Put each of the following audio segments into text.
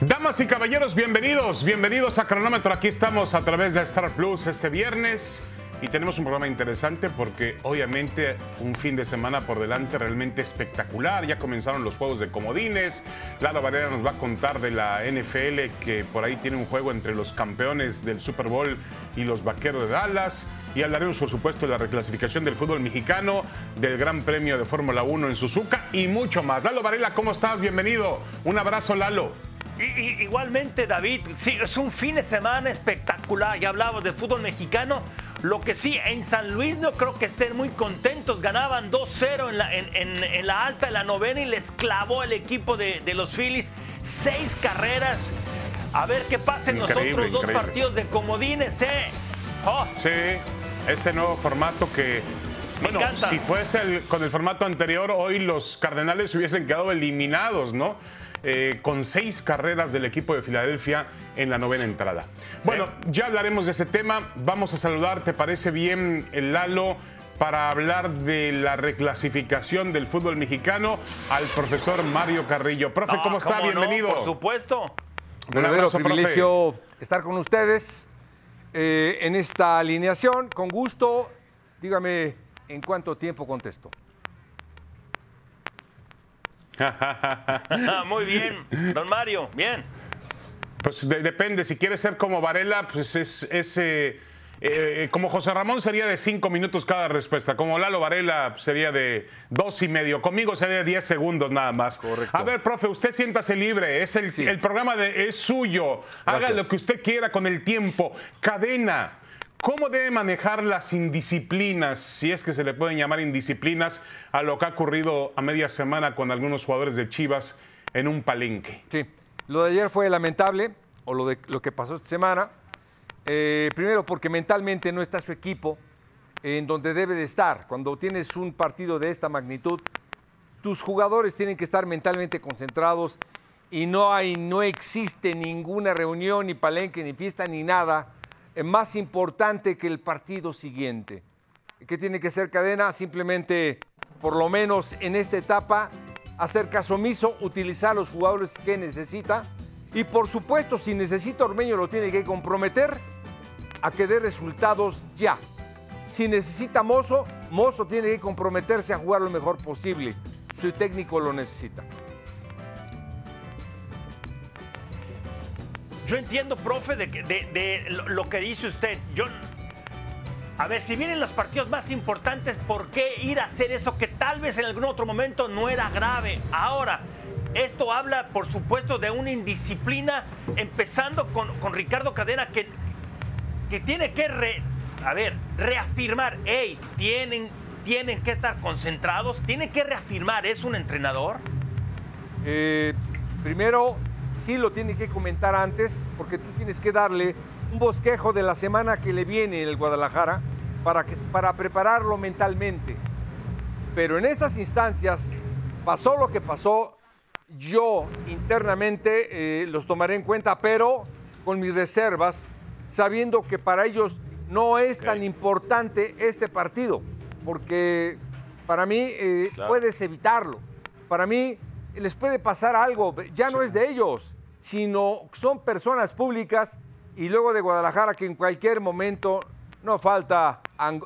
Damas y caballeros, bienvenidos, bienvenidos a Cronómetro. Aquí estamos a través de Star Plus este viernes y tenemos un programa interesante porque obviamente un fin de semana por delante realmente espectacular. Ya comenzaron los juegos de comodines. Lalo Varela nos va a contar de la NFL que por ahí tiene un juego entre los campeones del Super Bowl y los Vaqueros de Dallas. Y hablaremos, por supuesto, de la reclasificación del fútbol mexicano, del Gran Premio de Fórmula 1 en Suzuka y mucho más. Lalo Varela, ¿cómo estás? Bienvenido. Un abrazo, Lalo. Igualmente, David, sí, es un fin de semana espectacular. Ya hablamos de fútbol mexicano. Lo que sí, en San Luis no creo que estén muy contentos. Ganaban 2-0 en la, en, la alta de la novena y les clavó el equipo de, los Phillies seis carreras. A ver qué pasa en los otros dos partidos de comodines, ¿eh? Oh. Sí, este nuevo formato que bueno, si fuese con el formato anterior, hoy los Cardenales hubiesen quedado eliminados, ¿no? Eh, con seis carreras del equipo de Filadelfia en la novena entrada. Bueno, ya hablaremos de ese tema. Vamos a saludar, ¿te parece bien, el Lalo? para hablar de la reclasificación del fútbol mexicano al profesor Mario Carrillo. Profe, ¿cómo está? Bienvenido. por supuesto. Un verdadero privilegio estar con ustedes eh, en esta alineación. Con gusto, dígame en cuánto tiempo contesto. Muy bien, don Mario, bien. Pues depende, si quieres ser como Varela, pues es, eh, eh, como José Ramón sería de cinco minutos cada respuesta, como Lalo Varela sería de dos y medio, conmigo sería de diez segundos nada más. Correcto. A ver, profe, usted siéntase libre, es el, el programa de, es suyo, haga lo que usted quiera con el tiempo, cadena. ¿Cómo debe manejar las indisciplinas, si es que se le pueden llamar indisciplinas, a lo que ha ocurrido a media semana con algunos jugadores de Chivas en un palenque? Sí, lo de ayer fue lamentable, o lo, de, lo que pasó esta semana. Eh, primero porque mentalmente no está su equipo en donde debe de estar. Cuando tienes un partido de esta magnitud, tus jugadores tienen que estar mentalmente concentrados y no hay, no existe ninguna reunión, ni palenque, ni fiesta, ni nada más importante que el partido siguiente. ¿Qué tiene que ser cadena? Simplemente, por lo menos en esta etapa, hacer caso omiso, utilizar los jugadores que necesita. Y por supuesto, si necesita Ormeño, lo tiene que comprometer a que dé resultados ya. Si necesita Mozo, Mozo tiene que comprometerse a jugar lo mejor posible. Su técnico lo necesita. Yo entiendo, profe, de, lo que dice usted. Yo, a ver, si vienen los partidos más importantes, ¿por qué ir a hacer eso que tal vez en algún otro momento no era grave? Ahora, esto habla, por supuesto, de una indisciplina, empezando con, Ricardo Cadena, que, que tiene que, a ver, reafirmar, hey, tienen, tienen que estar concentrados, tienen que reafirmar, ¿es un entrenador? Eh, primero, sí lo tiene que comentar antes, porque tú tienes que darle un bosquejo de la semana que le viene en el Guadalajara para, que, para prepararlo mentalmente. Pero en estas instancias pasó lo que pasó, yo internamente eh, los tomaré en cuenta, pero con mis reservas, sabiendo que para ellos no es tan importante este partido, porque para mí eh, puedes evitarlo. Para mí les puede pasar algo, ya no es de ellos, sino son personas públicas y luego de Guadalajara que en cualquier momento no falta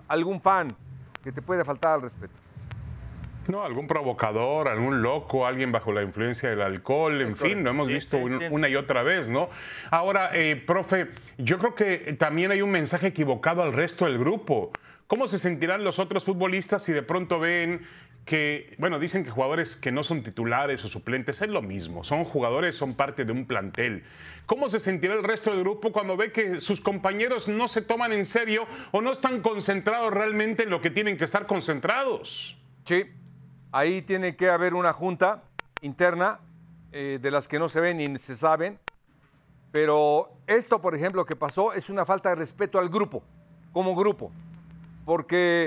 algún fan que te puede faltar al respeto. No, algún provocador, algún loco, alguien bajo la influencia del alcohol, en fin, lo hemos visto una y otra vez, ¿no? Ahora, eh, profe, yo creo que también hay un mensaje equivocado al resto del grupo. ¿Cómo se sentirán los otros futbolistas si de pronto ven que, bueno, dicen que jugadores que no son titulares o suplentes es lo mismo, son jugadores, son parte de un plantel. ¿Cómo se sentirá el resto del grupo cuando ve que sus compañeros no se toman en serio o no están concentrados realmente en lo que tienen que estar concentrados? Sí, ahí tiene que haber una junta interna eh, de las que no se ven ni se saben, pero esto, por ejemplo, que pasó es una falta de respeto al grupo, como grupo porque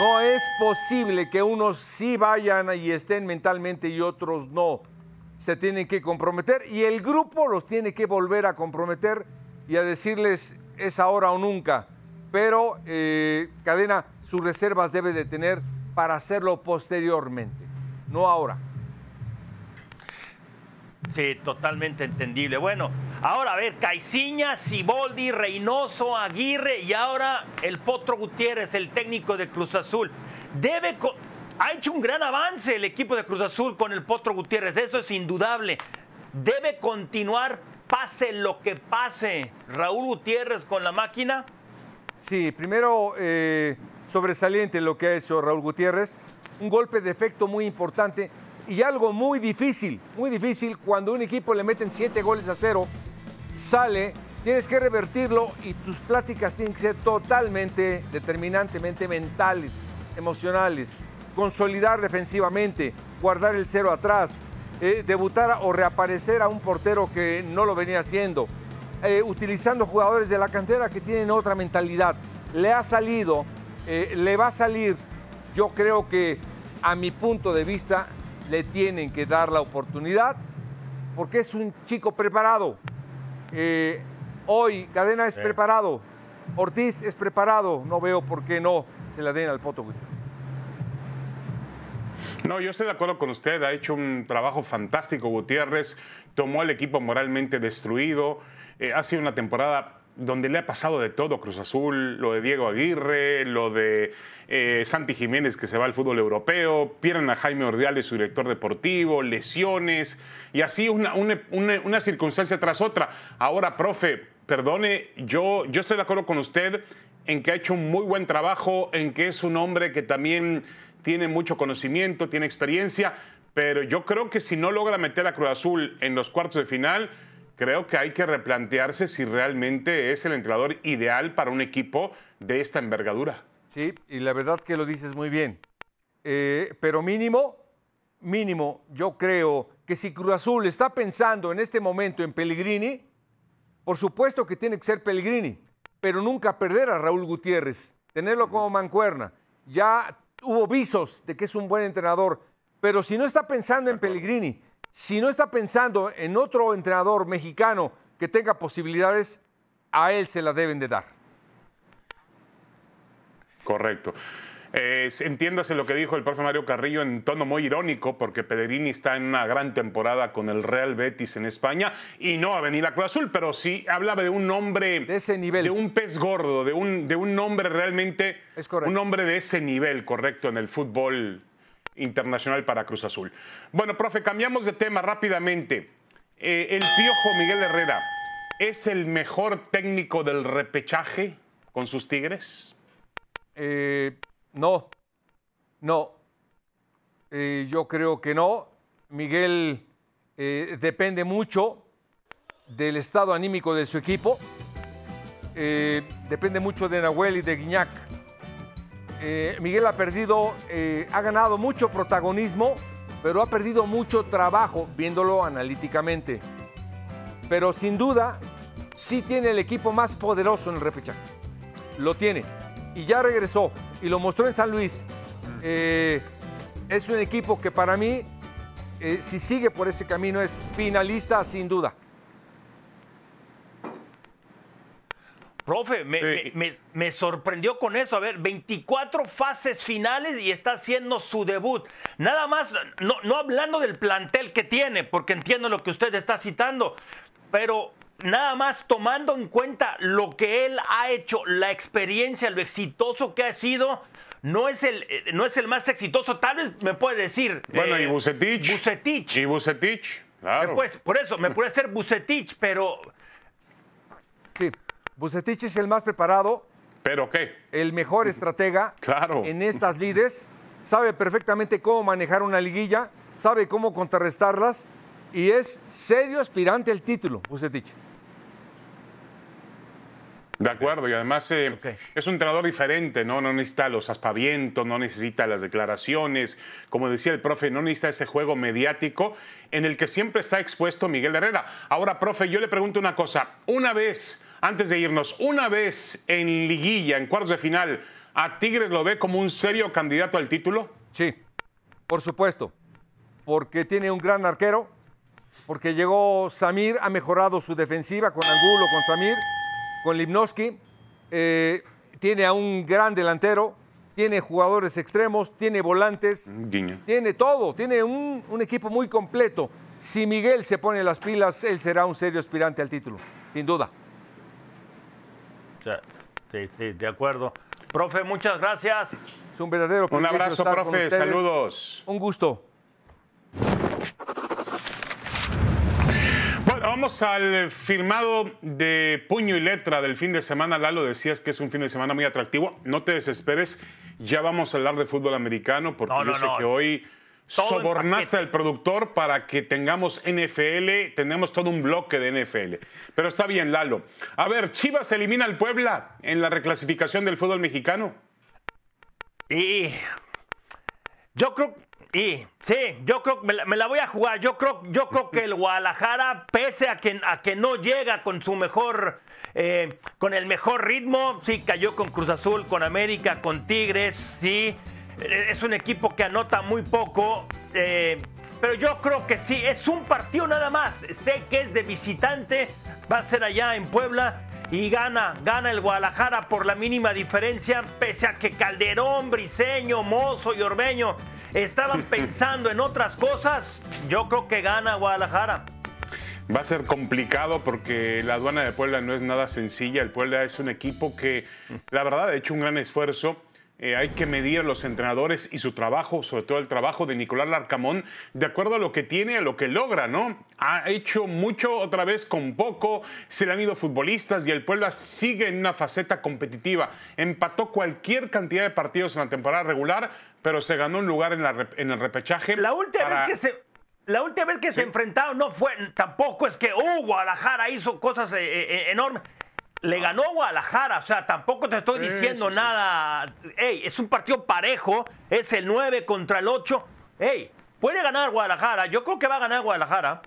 no es posible que unos sí vayan y estén mentalmente y otros no. Se tienen que comprometer y el grupo los tiene que volver a comprometer y a decirles es ahora o nunca. Pero eh, Cadena, sus reservas debe de tener para hacerlo posteriormente, no ahora. Sí, totalmente entendible. Bueno, ahora a ver, Caiciña, Siboldi, Reynoso, Aguirre y ahora el Potro Gutiérrez, el técnico de Cruz Azul. Debe ha hecho un gran avance el equipo de Cruz Azul con el Potro Gutiérrez, eso es indudable. Debe continuar, pase lo que pase, Raúl Gutiérrez con la máquina. Sí, primero eh, sobresaliente lo que ha hecho Raúl Gutiérrez, un golpe de efecto muy importante y algo muy difícil, muy difícil cuando un equipo le meten siete goles a cero, sale, tienes que revertirlo y tus pláticas tienen que ser totalmente, determinantemente mentales, emocionales consolidar defensivamente, guardar el cero atrás, eh, debutar o reaparecer a un portero que no lo venía haciendo, eh, utilizando jugadores de la cantera que tienen otra mentalidad. Le ha salido, eh, le va a salir, yo creo que a mi punto de vista le tienen que dar la oportunidad porque es un chico preparado. Hoy Cadena es preparado, Ortiz es preparado, no veo por qué no se la den al Poto. No, yo estoy de acuerdo con usted. Ha hecho un trabajo fantástico Gutiérrez. Tomó al equipo moralmente destruido. Eh, ha sido una temporada donde le ha pasado de todo Cruz Azul, lo de Diego Aguirre, lo de eh, Santi Jiménez que se va al fútbol europeo, pierden a Jaime Ordiales, su director deportivo, lesiones y así una, una, circunstancia tras otra. Ahora, profe, perdone, yo, yo estoy de acuerdo con usted en que ha hecho un muy buen trabajo, en que es un hombre que también tiene mucho conocimiento, tiene experiencia, pero yo creo que si no logra meter a Cruz Azul en los cuartos de final, creo que hay que replantearse si realmente es el entrenador ideal para un equipo de esta envergadura. Sí, y la verdad que lo dices muy bien. Eh, pero mínimo, mínimo, yo creo que si Cruz Azul está pensando en este momento en Pellegrini, por supuesto que tiene que ser Pellegrini, pero nunca perder a Raúl Gutiérrez, tenerlo como mancuerna. Ya hubo visos de que es un buen entrenador, pero si no está pensando en Pellegrini, si no está pensando en otro entrenador mexicano que tenga posibilidades, a él se la deben de dar. Correcto. Eh, entiéndase lo que dijo el profe Mario Carrillo en tono muy irónico, porque Pellegrini está en una gran temporada con el Real Betis en España y no va a venir a Cruz Azul, pero sí hablaba de un hombre de ese nivel, de un pez gordo, de un, de un hombre realmente, un hombre de ese nivel, correcto, en el fútbol internacional para Cruz Azul. Bueno, profe, cambiamos de tema rápidamente. Eh, el Piojo Miguel Herrera es el mejor técnico del repechaje con sus Tigres. Eh, no, no. Eh, yo creo que no. Miguel depende mucho del estado anímico de su equipo. Depende mucho de Nahuel y de Guiñac. Miguel ha perdido, ha ganado mucho protagonismo, pero ha perdido mucho trabajo viéndolo analíticamente. Pero sin duda, sí tiene el equipo más poderoso en el repechaje. Lo tiene y ya regresó y lo mostró en San Luis. Eh, es un equipo que para mí, eh, si sigue por ese camino, es finalista sin duda. Profe, me, sorprendió con eso. A ver, 24 fases finales y está haciendo su debut. Nada más, no, no hablando del plantel que tiene, porque entiendo lo que usted está citando, pero nada más tomando en cuenta lo que él ha hecho, la experiencia, lo exitoso que ha sido, no es el, no es el más exitoso. Tal vez me puede decir. Bueno, y eh, Bucetich. Bucetich. Y Bucetich, claro. por eso, me puede ser Bucetich, pero. Bucetich es el más preparado. ¿Pero qué? El mejor estratega. Claro. En estas lides. Sabe perfectamente cómo manejar una liguilla. Sabe cómo contrarrestarlas. Y es serio aspirante al título, Bucetich. De acuerdo, y además eh, es un entrenador diferente, ¿no? No necesita los aspavientos, no necesita las declaraciones. Como decía el profe, no necesita ese juego mediático en el que siempre está expuesto Miguel Herrera. Ahora, profe, yo le pregunto una cosa. Una vez, antes de irnos, una vez en liguilla, en cuartos de final, ¿a Tigres lo ve como un serio candidato al título? Sí, por supuesto. Porque tiene un gran arquero, porque llegó Samir, ha mejorado su defensiva con Angulo, con Samir con Lipnowski. Eh, tiene a un gran delantero, tiene jugadores extremos, tiene volantes, tiene todo, tiene un, equipo muy completo. Si Miguel se pone las pilas, él será un serio aspirante al título, sin duda. Sí, sí, de acuerdo. Profe, muchas gracias. Es un verdadero Un abrazo, profe. Saludos. Un gusto. Bueno, vamos al firmado de puño y letra del fin de semana. Lalo, decías que es un fin de semana muy atractivo. No te desesperes. Ya vamos a hablar de fútbol americano porque yo sé que hoy sobornaste al productor para que tengamos NFL, tenemos todo un bloque de NFL. Pero está bien, Lalo. A ver, Chivas elimina al Puebla en la reclasificación del fútbol mexicano. Y yo creo, y sí, yo creo que me, la voy a jugar. Yo creo, yo creo que el Guadalajara, pese a que, a que no llega con su mejor, eh, con el mejor ritmo, sí cayó con Cruz Azul, con América, con Tigres, sí es un equipo que anota muy poco, eh, pero yo creo que sí, es un partido nada más. Sé que es de visitante, va a ser allá en Puebla y gana, gana el Guadalajara por la mínima diferencia, pese a que Calderón, Briseño, Mozo y Orbeño estaban pensando en otras cosas. Yo creo que gana Guadalajara. Va a ser complicado porque la aduana de Puebla no es nada sencilla. El Puebla es un equipo que, la verdad, ha hecho un gran esfuerzo eh, hay que medir a los entrenadores y su trabajo, sobre todo el trabajo de Nicolás Larcamón, de acuerdo a lo que tiene, a lo que logra, ¿no? Ha hecho mucho otra vez con poco, se le han ido futbolistas y el Puebla sigue en una faceta competitiva. Empató cualquier cantidad de partidos en la temporada regular, pero se ganó un lugar en, el repechaje. La última vez que se... La última vez que se enfrentaron no fue, tampoco es que, uh, Guadalajara hizo cosas eh, eh, enormes le ganó Guadalajara, o sea, tampoco te estoy diciendo nada. Ey, es un partido parejo, es el 9 contra el 8. Ey, puede ganar Guadalajara, yo creo que va a ganar Guadalajara.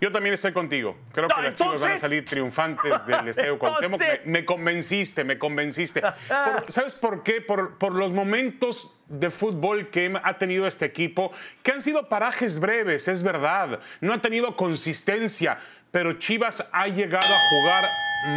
Yo también estoy contigo. Creo que los chicos van a salir triunfantes del Estadio Cuauhtémoc. Me, convenciste, me convenciste. ¿Sabes por qué? Por, por, los momentos de fútbol que ha tenido este equipo, que han sido parajes breves, es verdad. No ha tenido consistencia pero Chivas ha llegado a jugar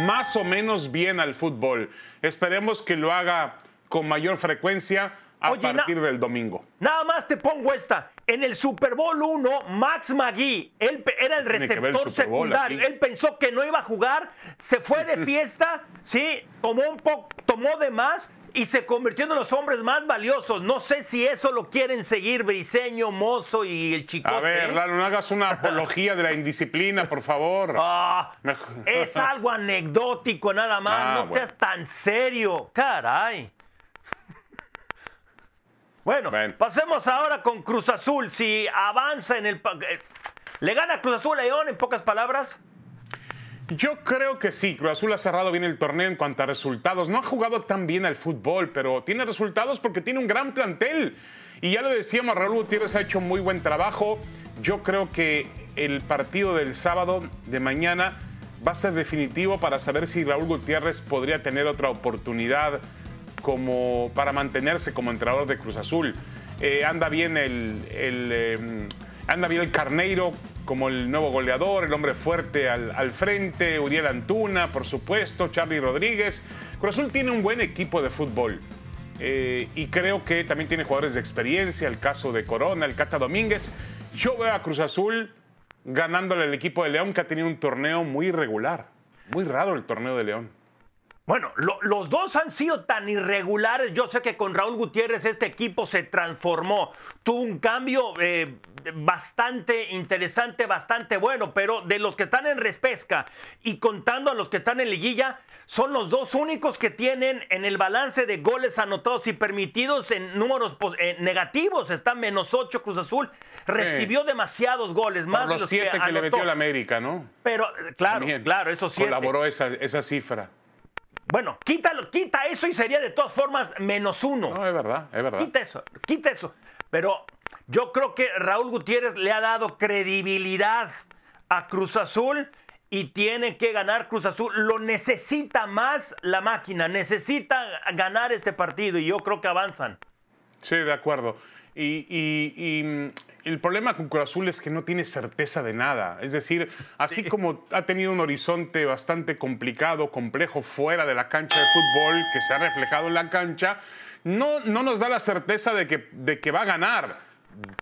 más o menos bien al fútbol. Esperemos que lo haga con mayor frecuencia a partir del domingo. Nada más te pongo esta. En el Super Bowl 1, Max Magui, él era el receptor secundario. Él pensó que no iba a jugar, se fue de fiesta, sí, tomó un poco, tomó de más y se convirtió en los hombres más valiosos. No sé si eso lo quieren seguir Briseño, Mozo y el Chicote. A ver, ¿eh? no hagas una apología de la indisciplina, por favor. Ah, es algo anecdótico nada más, ah, no seas tan serio. Caray. Bueno, pasemos ahora con Cruz Azul. Si avanza en el... Eh, ¿Le gana Cruz Azul a León en pocas palabras? Yo creo que sí, Cruz Azul ha cerrado bien el torneo en cuanto a resultados. No ha jugado tan bien al fútbol, pero tiene resultados porque tiene un gran plantel. Y ya lo decíamos, Raúl Gutiérrez ha hecho muy buen trabajo. Yo creo que el partido del sábado de mañana va a ser definitivo para saber si Raúl Gutiérrez podría tener otra oportunidad como para mantenerse como entrenador de Cruz Azul. Eh, anda bien el, em, anda bien el Carneiro como el nuevo goleador, el hombre fuerte al, frente, Uriel Antuna, por supuesto, Charlie Rodríguez. Cruz Azul tiene un buen equipo de fútbol. Eh, y creo que también tiene jugadores de experiencia, el caso de Corona, el Cata Domínguez. Yo veo a Cruz Azul ganándole al equipo de León que ha tenido un torneo muy irregular. Muy raro el torneo de León. Bueno, los dos han sido tan irregulares. Yo sé que con Raúl Gutiérrez este equipo se transformó. Tuvo un cambio eh, bastante interesante, bastante bueno, pero de los que están en respesca y contando a los que están en liguilla, son los dos únicos que tienen en el balance de goles anotados y permitidos en números eh, negativos. Está menos ocho Cruz Azul. Recibió demasiados goles, más los, siete que, le metió la América, ¿no? Pero, claro, claro, eso sí. Colaboró esa, esa cifra. Bueno, quítalo, quita eso y sería de todas formas menos uno. No, es verdad, es verdad. Quita eso, quita eso. Pero yo creo que Raúl Gutiérrez le ha dado credibilidad a Cruz Azul y tiene que ganar Cruz Azul. Lo necesita más la máquina, necesita ganar este partido y yo creo que avanzan. Sí, de acuerdo. Y, mm, el problema con Cruz Azul es que no tiene certeza de nada. Es decir, así como ha tenido un horizonte bastante complicado, complejo fuera de la cancha de fútbol, que se ha reflejado en la cancha, no, no nos da la certeza de que, de que va a ganar.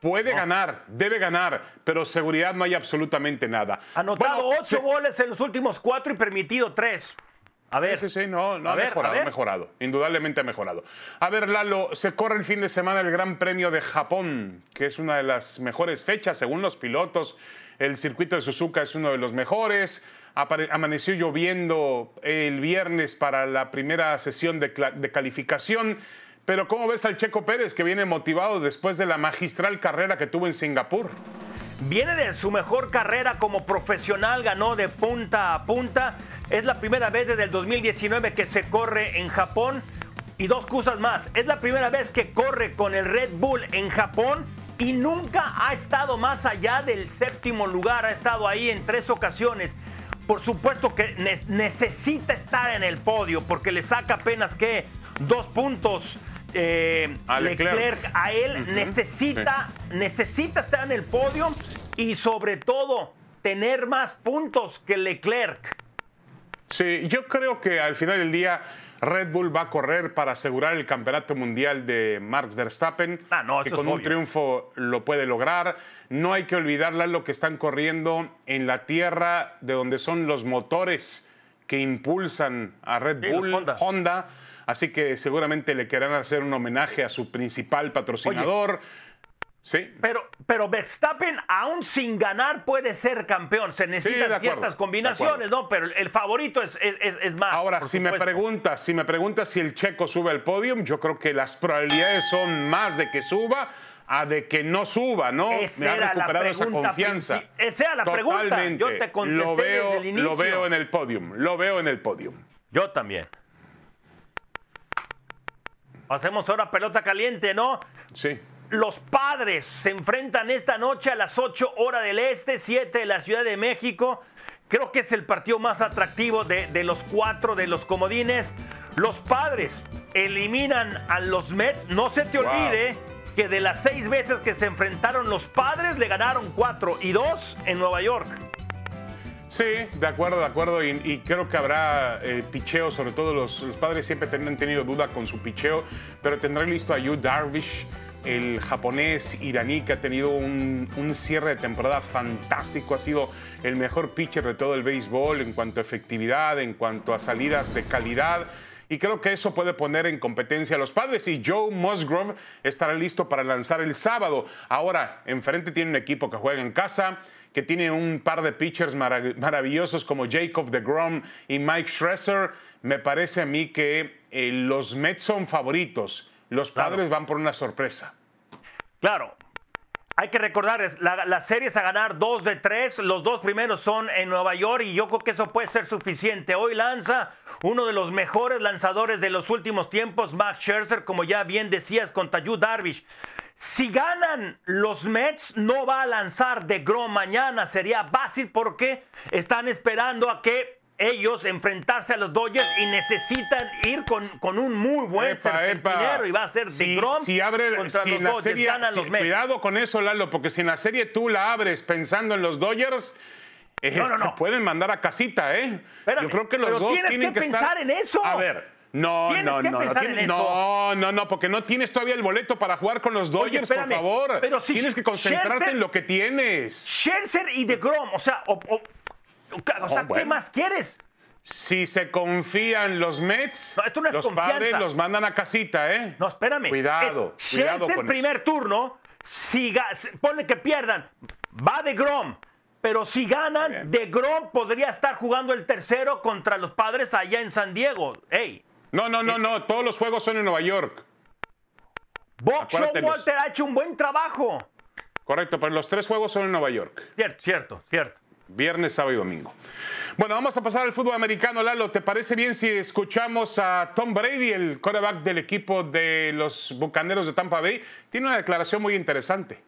Puede ganar, debe ganar, pero seguridad no hay absolutamente nada. Anotado ocho goles en los últimos cuatro y permitido tres. A ver. Sí, sí, no, no ha mejorado, ha mejorado. Indudablemente ha mejorado. A ver, Lalo, se corre el fin de semana el Gran Premio de Japón, que es una de las mejores fechas según los pilotos. El circuito de Suzuka es uno de los mejores. Amaneció lloviendo el viernes para la primera sesión de, de calificación. Pero ¿cómo ves al Checo Pérez que viene motivado después de la magistral carrera que tuvo en Singapur? Viene de su mejor carrera como profesional, ganó de punta a punta es la primera vez desde el 2019 que se corre en Japón. Y dos cosas más. Es la primera vez que corre con el Red Bull en Japón y nunca ha estado más allá del séptimo lugar. Ha estado ahí en tres ocasiones. Por supuesto que necesita estar en el podio porque le saca apenas que dos puntos eh, a Leclerc. a él. necesita, necesita estar en el podio y sobre todo tener más puntos que Leclerc. Sí, yo creo que al final del día Red Bull va a correr para asegurar el campeonato mundial de Max Verstappen, ah, no, que con un triunfo lo puede lograr. No hay que olvidarla lo que están corriendo en la tierra de donde son los motores que impulsan a Red Bull, Honda. Así que seguramente le querrán hacer un homenaje a su principal patrocinador. Sí. Pero, pero Verstappen, aún sin ganar, puede ser campeón. Se necesitan ciertas combinaciones, ¿no? Pero el favorito es, es, más. Ahora, si me preguntas, si me preguntas si el checo sube al podium, yo creo que las probabilidades son más de que suba a de que no suba, ¿no? me ha recuperado esa confianza. Esa era la pregunta. Yo te contesté lo veo, desde el inicio. Lo veo en el podium. Lo veo en el podium. Yo también. Hacemos ahora pelota caliente, ¿no? Sí. Los padres se enfrentan esta noche a las 8 horas del este, 7 de la Ciudad de México. Creo que es el partido más atractivo de, los cuatro de los comodines. Los padres eliminan a los Mets. No se te olvide que de las seis veces que se enfrentaron los padres, le ganaron cuatro y dos en Nueva York. Sí, de acuerdo, de acuerdo. Y, creo que habrá eh, picheo, sobre todo los, padres siempre han tenido duda con su picheo, pero tendrán listo a Yu Darvish el japonés iraní que ha tenido un, cierre de temporada fantástico, ha sido el mejor pitcher de todo el béisbol en cuanto a efectividad, en cuanto a salidas de calidad. Y creo que eso puede poner en competencia a los padres. Y Joe Musgrove estará listo para lanzar el sábado. Ahora, enfrente tiene un equipo que juega en casa, que tiene un par de pitchers maravillosos como Jacob de Grom y Mike Schresser. Me parece a mí que eh, los Mets son favoritos los padres van por una sorpresa. Claro. Hay que recordar, la, la serie es a ganar dos de tres. Los dos primeros son en Nueva York y yo creo que eso puede ser suficiente. Hoy lanza uno de los mejores lanzadores de los últimos tiempos, Max Scherzer, como ya bien decías, con Tayu Darvish. Si ganan los Mets, no va a lanzar de Grom mañana. Sería fácil porque están esperando a que ellos enfrentarse a los Dodgers y necesitan ir con, con un muy buen dinero y va a ser si, de Grom si abre, contra los Dodgers. Serie, los Cuidado con eso, Lalo, porque si en la serie tú la abres pensando en los Dodgers, eh, no, no, no. pueden mandar a casita, ¿eh? Yo creo que los dos tienen que, pensar en eso. A ver. No, no, no, no, no, no, porque no tienes todavía el boleto para jugar con los Dodgers, por favor. Pero si tienes que concentrarte en lo que tienes. Scherzer y de Grom, o sea, o sea, ¿qué más quieres? Si se confían los Mets, los padres los mandan a casita, ¿eh? No, espérame. Cuidado, es, cuidado el primer turno, si ponle que pierdan, va de Grom. Pero si ganan, de Grom podría estar jugando el tercero contra los padres allá en San Diego. Ey. No, no, no, no. Todos los juegos son en Nueva York. Bob Walter ha hecho un buen trabajo. Correcto, pero los tres juegos son en Nueva York. Cierto, cierto, cierto. Viernes, sábado y domingo. Bueno, vamos a pasar al fútbol americano, Lalo. ¿Te parece bien si escuchamos a Tom Brady, el quarterback del equipo de los Bucaneros de Tampa Bay? Tiene una declaración muy interesante.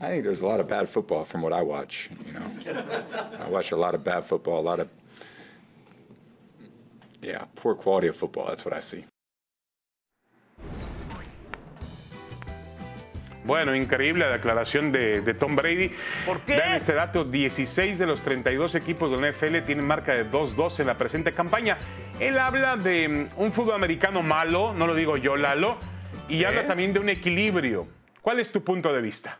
I think there's a lot of bad football from what I watch. You know, I watch a lot of bad football, a lot of yeah, poor quality of football. That's what I see. Bueno, increíble la declaración de, Tom Brady. ¿Por qué? Vean este dato, 16 de los 32 equipos de la NFL tienen marca de 2-2 en la presente campaña. Él habla de mm, un fútbol americano malo, no lo digo yo, Lalo, y habla también de un equilibrio. ¿Cuál es tu punto de vista?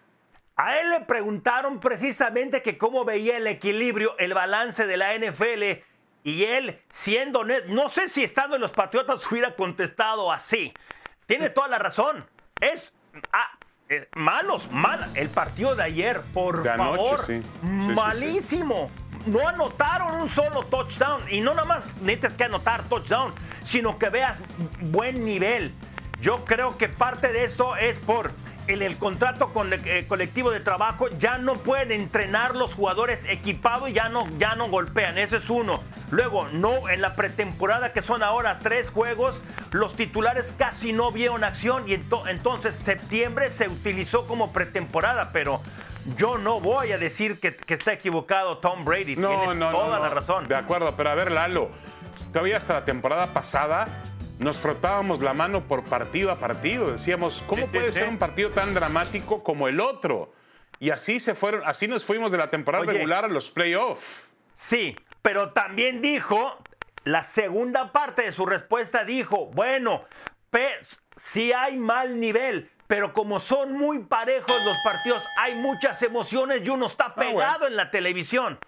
A él le preguntaron precisamente que cómo veía el equilibrio, el balance de la NFL. Y él, siendo, no sé si estando en los Patriotas hubiera contestado así. Tiene toda la razón. Es ah, eh, malos, mal. El partido de ayer, por favor, malísimo. no anotaron un solo touchdown. Y no nada más necesitas que anotar touchdown, sino que veas buen nivel. Yo creo que parte de esto es por en el contrato con el, eh, colectivo de trabajo ya no pueden entrenar los jugadores equipados y ya no, ya no golpean. Ese es uno. Luego, no, en la pretemporada que son ahora tres juegos, los titulares casi no vieron acción y entonces septiembre se utilizó como pretemporada, pero yo no voy a decir que, está equivocado Tom Brady. No, Tiene no, toda no, la razón. De acuerdo, pero a ver, Lalo, todavía hasta la temporada pasada nos frotábamos la mano por partido a partido. Decíamos, ¿cómo puede ser un partido tan dramático como el otro? Y así se fueron, así nos fuimos de la temporada regular a los playoffs. Sí, pero también dijo, la segunda parte de su respuesta dijo, bueno, si hay mal nivel, pero como son muy parejos los partidos, hay muchas emociones y uno está ah, pegado en la televisión.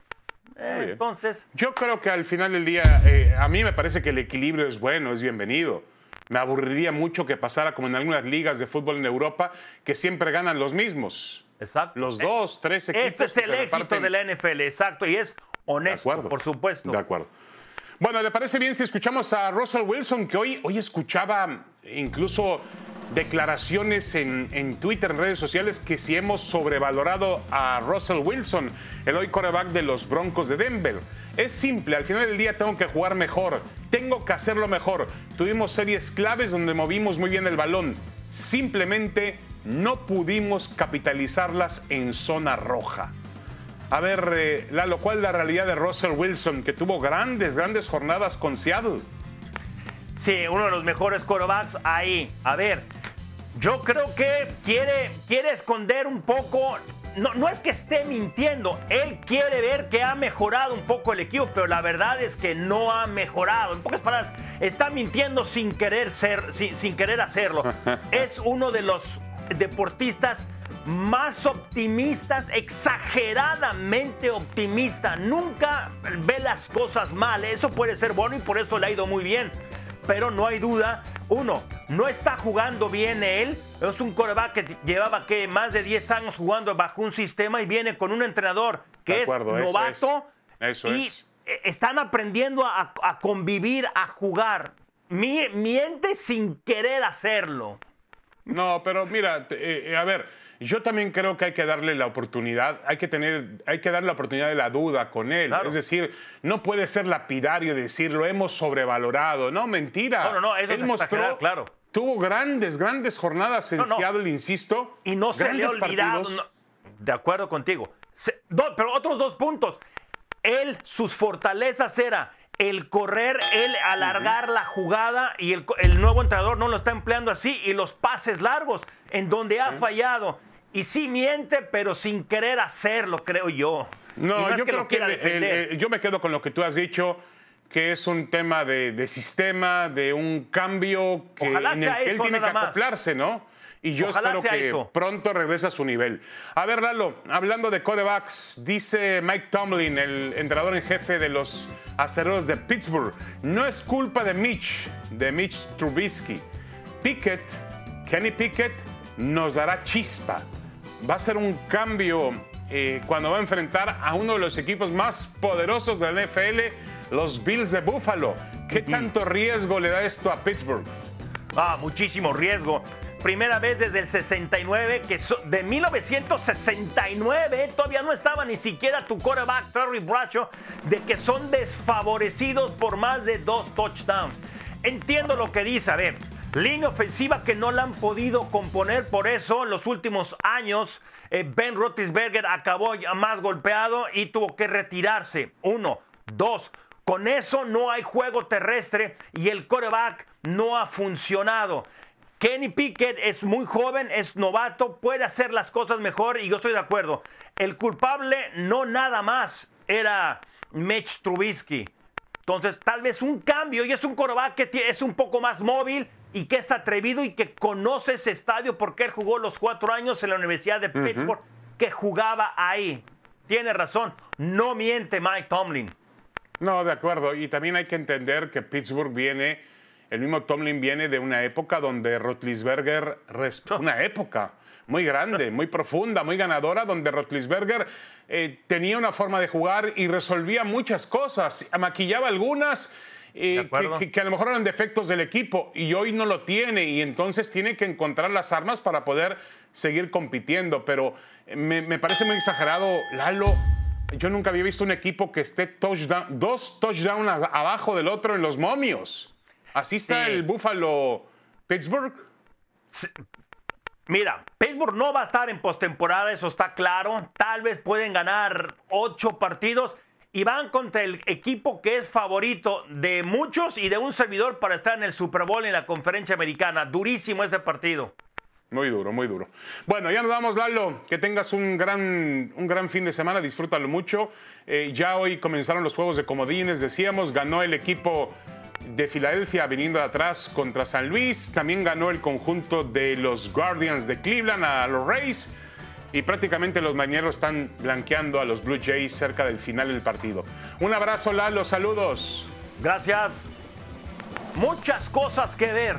Eh, entonces. Yo creo que al final del día, eh, a mí me parece que el equilibrio es bueno, es bienvenido. Me aburriría mucho que pasara como en algunas ligas de fútbol en Europa, que siempre ganan los mismos. Exacto. Los dos, tres equipos. Este es el éxito de la NFL, exacto, y es honesto, por supuesto. De acuerdo. Bueno, ¿le parece bien si escuchamos a Russell Wilson, que hoy, hoy escuchaba incluso declaraciones en, en, Twitter, en redes sociales, que si hemos sobrevalorado a Russell Wilson, el hoy coreback de los Broncos de Denver. Es simple, al final del día tengo que jugar mejor, tengo que hacerlo mejor. Tuvimos series claves donde movimos muy bien el balón. Simplemente no pudimos capitalizarlas en zona roja. A ver, eh, Lalo, ¿cuál es la realidad de Russell Wilson, que tuvo grandes, grandes jornadas con Seattle? Sí, uno de los mejores quarterbacks ahí. A ver, yo creo que quiere, quiere esconder un poco. No, no es que esté mintiendo, él quiere ver que ha mejorado un poco el equipo, pero la verdad es que no ha mejorado. En pocas palabras, está mintiendo sin querer ser, sin, sin querer hacerlo. es uno de los deportistas más optimistas, exageradamente optimista. Nunca ve las cosas mal. Eso puede ser bueno y por eso le ha ido muy bien pero no hay duda, uno, no está jugando bien él, es un coreback que llevaba que más de 10 años jugando bajo un sistema y viene con un entrenador que es novato eso y están aprendiendo a, convivir, a jugar. Miente sin querer hacerlo. No, pero mira, eh, a ver, yo también creo que hay que darle la oportunidad, hay que tener, hay que dar la oportunidad de la duda con él. Es decir, no puede ser lapidario decir lo hemos sobrevalorado. No, mentira. No, no, no, eso él mostró, claro. Tuvo grandes, grandes jornadas en Seattle, insisto. Y no se le ha olvidado. de acuerdo contigo. pero otros dos puntos. Él, sus fortalezas era el correr, el alargar la jugada y el, nuevo entrenador no lo está empleando así y los pases largos en donde ha fallado. Y sí miente, pero sin querer hacerlo, creo yo. No, yo creo que, yo me quedo con lo que tú has dicho, que es un tema de, sistema, de un cambio que, en el que él tiene que acoplarse, ¿no? Y yo espero que pronto regrese a su nivel. A ver, Lalo, hablando de corebacks, dice Mike Tomlin, el entrenador en jefe de los acereros de Pittsburgh, no es culpa de Mitch, de Mitch Trubisky. Pickett, Kenny Pickett, nos dará chispa. Va a ser un cambio eh, cuando va a enfrentar a uno de los equipos más poderosos de la NFL, los Bills de Buffalo. ¿Qué tanto riesgo le da esto a Pittsburgh? Ah, muchísimo riesgo. Primera vez desde el 69, que de 1969 todavía no estaba ni siquiera tu quarterback Terry Bradshaw, de que son desfavorecidos por más de dos touchdowns. Entiendo lo que dice, a ver, Línea ofensiva que no la han podido componer, por eso en los últimos años eh, Ben Roethlisberger acabó más golpeado y tuvo que retirarse. Uno, dos, con eso no hay juego terrestre y el coreback no ha funcionado. Kenny Pickett es muy joven, es novato, puede hacer las cosas mejor y yo estoy de acuerdo. El culpable no nada más era Mitch Trubisky. Entonces, tal vez un cambio y es un coreback que es un poco más móvil y que es atrevido y que conoce ese estadio porque él jugó los cuatro años en la Universidad de Pittsburgh, que jugaba ahí. Tiene razón, no miente Mike Tomlin. No, de acuerdo. Y también hay que entender que Pittsburgh viene, el mismo Tomlin viene de una época donde Rotlisberger, una época muy grande, muy profunda, muy ganadora, donde Rotlisberger eh, tenía una forma de jugar y resolvía muchas cosas, maquillaba algunas. Eh, que, a lo mejor eran defectos del equipo y hoy no lo tiene y entonces tiene que encontrar las armas para poder seguir compitiendo. Pero me, me parece muy exagerado, Lalo, yo nunca había visto un equipo que esté touchdown, dos touchdowns abajo del otro en los momios. Así está el Buffalo Pittsburgh. Mira, Pittsburgh no va a estar en postemporada, eso está claro. Tal vez pueden ganar ocho partidos y van contra el equipo que es favorito de muchos y de un servidor para estar en el Super Bowl en la conferencia americana. Durísimo ese partido. Muy duro, muy duro. Bueno, ya nos vamos, Lalo. Que tengas un gran, un gran fin de semana, disfrútalo mucho. Eh, ya hoy comenzaron los juegos de comodines, decíamos, ganó el equipo de Filadelfia viniendo de atrás contra San Luis. También ganó el conjunto de los Guardians de Cleveland a los Rays. Y prácticamente los mañeros están blanqueando a los Blue Jays cerca del final del partido. Un abrazo, Lalo, saludos. Gracias. Muchas cosas que ver.